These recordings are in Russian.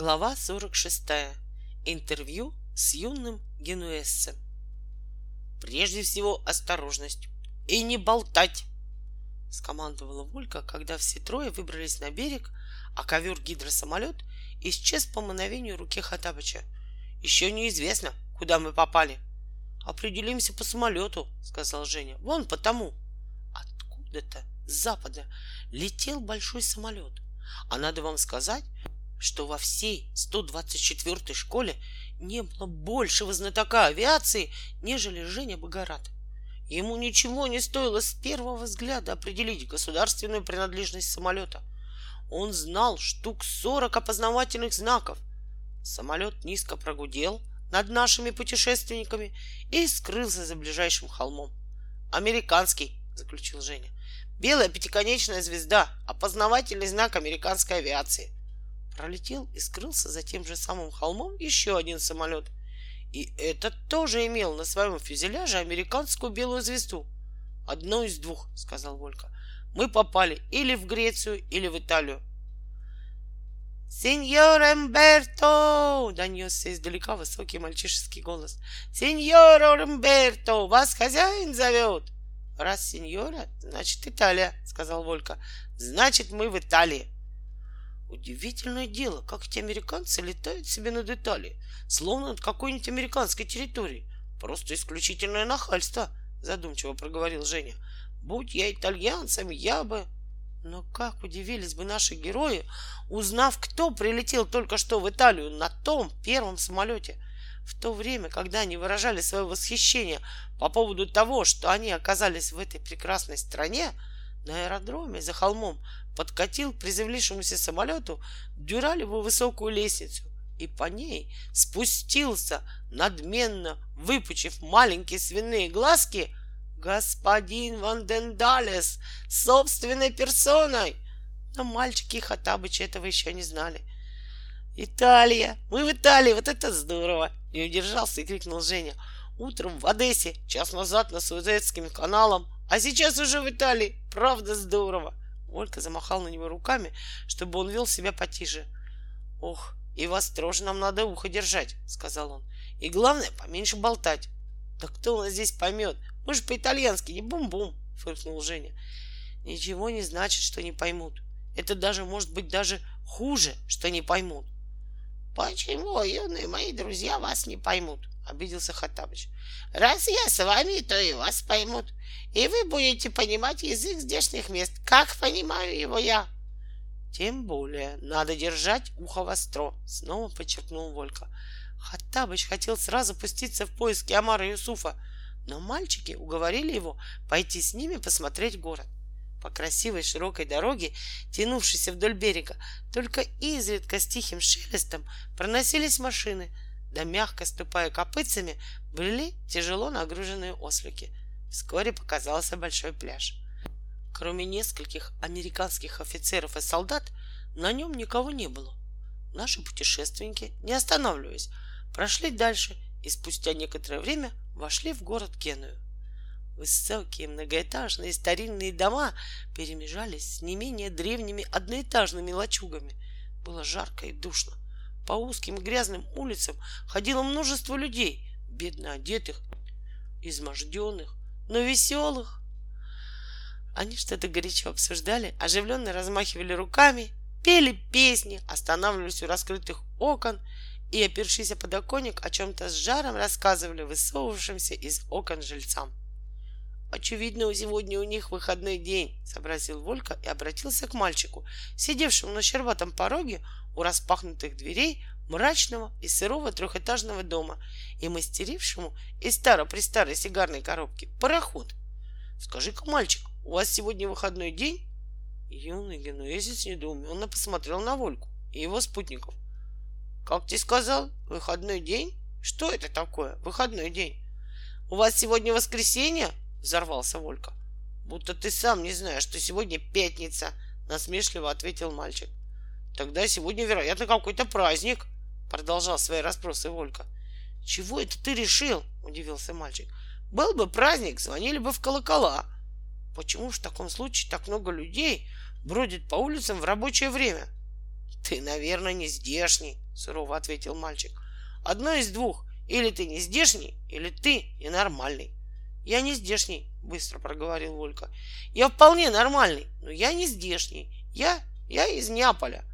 Глава 46. Интервью с юным генуэзцем. Прежде всего осторожность и не болтать, скомандовала Волька, когда все трое выбрались на берег, а ковер-гидросамолет исчез по мановению руки Хатабыча. Еще неизвестно, куда мы попали. Определимся по самолету, сказал Женя. Вон по тому. Откуда-то с запада летел большой самолет. А надо вам сказать, что во всей 124-й школе не было большего знатока авиации, нежели Женя Богорат. Ему ничего не стоило с первого взгляда определить государственную принадлежность самолета. Он знал штук 40 опознавательных знаков. Самолет низко прогудел над нашими путешественниками и скрылся за ближайшим холмом. «Американский», — заключил Женя. «Белая пятиконечная звезда, опознавательный знак американской авиации» пролетел и скрылся за тем же самым холмом еще один самолет. И этот тоже имел на своем фюзеляже американскую белую звезду. Одно из двух, сказал Волька. Мы попали или в Грецию, или в Италию. «Сеньор Эмберто!» — донесся издалека высокий мальчишеский голос. «Сеньор Эмберто! Вас хозяин зовет!» «Раз сеньора, значит Италия», — сказал Волька. «Значит, мы в Италии». Удивительное дело, как эти американцы летают себе над Италией, словно над какой-нибудь американской территорией. Просто исключительное нахальство, задумчиво проговорил Женя. Будь я итальянцем, я бы... Но как удивились бы наши герои, узнав, кто прилетел только что в Италию на том первом самолете. В то время, когда они выражали свое восхищение по поводу того, что они оказались в этой прекрасной стране, на аэродроме за холмом подкатил к приземлившемуся самолету дюралевую высокую лестницу и по ней спустился, надменно выпучив маленькие свиные глазки, господин Вандендалес собственной персоной. Но мальчики и Хатабыча этого еще не знали. «Италия! Мы в Италии! Вот это здорово!» Не удержался и крикнул Женя. «Утром в Одессе, час назад на Суэцким каналом, а сейчас уже в Италии. Правда здорово. Олька замахал на него руками, чтобы он вел себя потише. Ох, и вас тоже нам надо ухо держать, сказал он. И главное, поменьше болтать. Да кто нас здесь поймет? Мы же по-итальянски, не бум-бум, фыркнул Женя. Ничего не значит, что не поймут. Это даже может быть даже хуже, что не поймут. Почему, юные мои друзья, вас не поймут? обиделся Хаттабыч. Раз я с вами, то и вас поймут. И вы будете понимать язык здешних мест, как понимаю его я. Тем более надо держать ухо востро, снова подчеркнул Волька. Хаттабыч хотел сразу пуститься в поиски Амара Юсуфа, но мальчики уговорили его пойти с ними посмотреть город. По красивой широкой дороге, тянувшейся вдоль берега, только изредка с тихим шелестом проносились машины — да мягко ступая копытцами, были тяжело нагруженные ослики. Вскоре показался большой пляж. Кроме нескольких американских офицеров и солдат, на нем никого не было. Наши путешественники, не останавливаясь, прошли дальше и спустя некоторое время вошли в город Геную. Высокие многоэтажные старинные дома перемежались с не менее древними одноэтажными лачугами. Было жарко и душно. По узким грязным улицам ходило множество людей, бедно одетых, изможденных, но веселых. Они что-то горячо обсуждали, оживленно размахивали руками, пели песни, останавливались у раскрытых окон и, опершись о подоконник, о чем-то с жаром рассказывали высовывавшимся из окон жильцам. Очевидно, сегодня у них выходной день, сообразил Волька и обратился к мальчику, сидевшему на щербатом пороге у распахнутых дверей мрачного и сырого трехэтажного дома и мастерившему из старо-престарой сигарной коробки пароход. Скажи-ка, мальчик, у вас сегодня выходной день? Юный генуэзец недоуменно посмотрел на Вольку и его спутников. Как ты сказал, выходной день? Что это такое, выходной день? У вас сегодня воскресенье? Взорвался Волька. Будто ты сам не знаешь, что сегодня пятница, насмешливо ответил мальчик. Тогда сегодня, вероятно, какой-то праздник, продолжал свои расспросы Волька. Чего это ты решил? удивился мальчик. Был бы праздник, звонили бы в колокола. Почему в таком случае так много людей бродит по улицам в рабочее время? Ты, наверное, не здешний, сурово ответил мальчик. Одно из двух. Или ты не здешний, или ты ненормальный. Я не здешний, быстро проговорил Волька. Я вполне нормальный, но я не здешний. Я, я из Неаполя.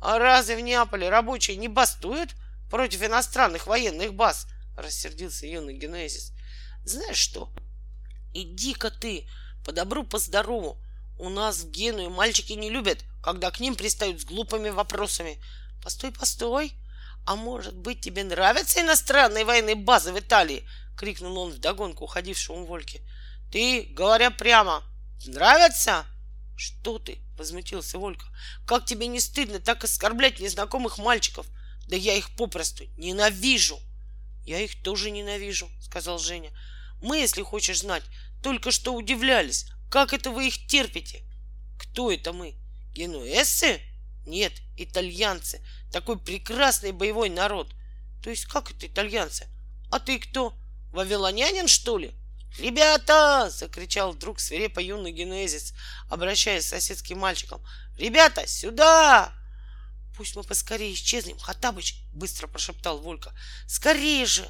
А разве в Неаполе рабочие не бастуют против иностранных военных баз? Рассердился юный генезис. Знаешь что? Иди-ка ты, по добру, по здорову. У нас в Генуе мальчики не любят, когда к ним пристают с глупыми вопросами. Постой, постой. А может быть, тебе нравятся иностранные военные базы в Италии? Крикнул он вдогонку уходившему Вольке. Ты, говоря прямо, нравятся? Что ты? Возмутился Волька. Как тебе не стыдно так оскорблять незнакомых мальчиков? Да я их попросту ненавижу. Я их тоже ненавижу, сказал Женя. Мы, если хочешь знать, только что удивлялись, как это вы их терпите? Кто это мы? Генуэзцы? Нет, итальянцы. Такой прекрасный боевой народ. То есть как это итальянцы? А ты кто? Вавилонянин, что ли? «Ребята!» — закричал вдруг свирепо юный генезис, обращаясь к соседским мальчикам. «Ребята, сюда!» «Пусть мы поскорее исчезнем, Хатабыч!» — быстро прошептал Волька. «Скорее же!»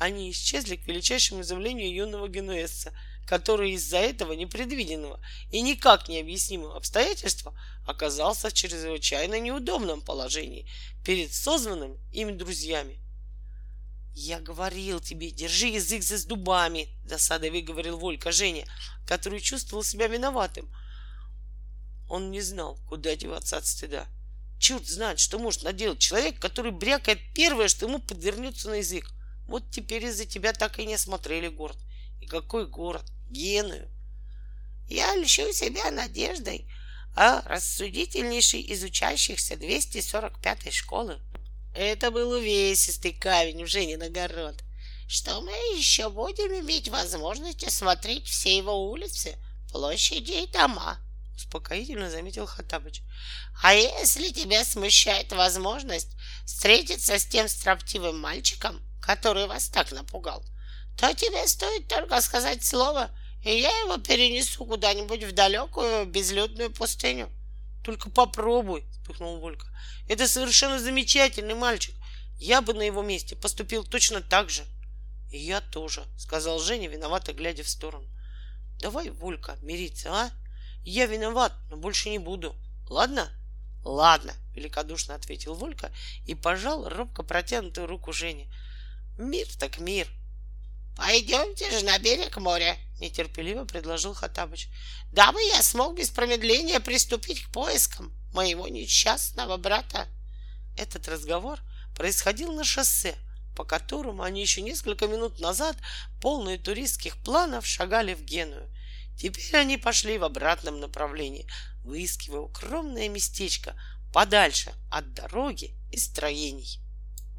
Они исчезли к величайшему изумлению юного генуэзца — который из-за этого непредвиденного и никак необъяснимого обстоятельства оказался в чрезвычайно неудобном положении перед созванными им друзьями. «Я говорил тебе, держи язык за зубами!» — досадой выговорил Волька Женя, который чувствовал себя виноватым. Он не знал, куда деваться от стыда. Черт знает, что может наделать человек, который брякает первое, что ему подвернется на язык. Вот теперь из-за тебя так и не осмотрели город. И какой город? Геную. Я льщу себя надеждой о рассудительнейшей из учащихся 245-й школы. Это был увесистый камень в Женин огород. Что мы еще будем иметь возможность осмотреть все его улицы, площади и дома, успокоительно заметил Хатабыч. А если тебя смущает возможность встретиться с тем строптивым мальчиком, который вас так напугал, то тебе стоит только сказать слово, и я его перенесу куда-нибудь в далекую безлюдную пустыню. Только попробуй, вспыхнул Волька. Это совершенно замечательный мальчик. Я бы на его месте поступил точно так же. И я тоже, сказал Женя, виновато глядя в сторону. Давай, Волька, мириться, а? Я виноват, но больше не буду. Ладно? Ладно, великодушно ответил Волька и пожал робко протянутую руку Жене. Мир так мир, Пойдемте же на берег моря, нетерпеливо предложил Хатабыч, дабы я смог без промедления приступить к поискам моего несчастного брата. Этот разговор происходил на шоссе, по которому они еще несколько минут назад, полные туристских планов, шагали в Геную. Теперь они пошли в обратном направлении, выискивая укромное местечко подальше от дороги и строений.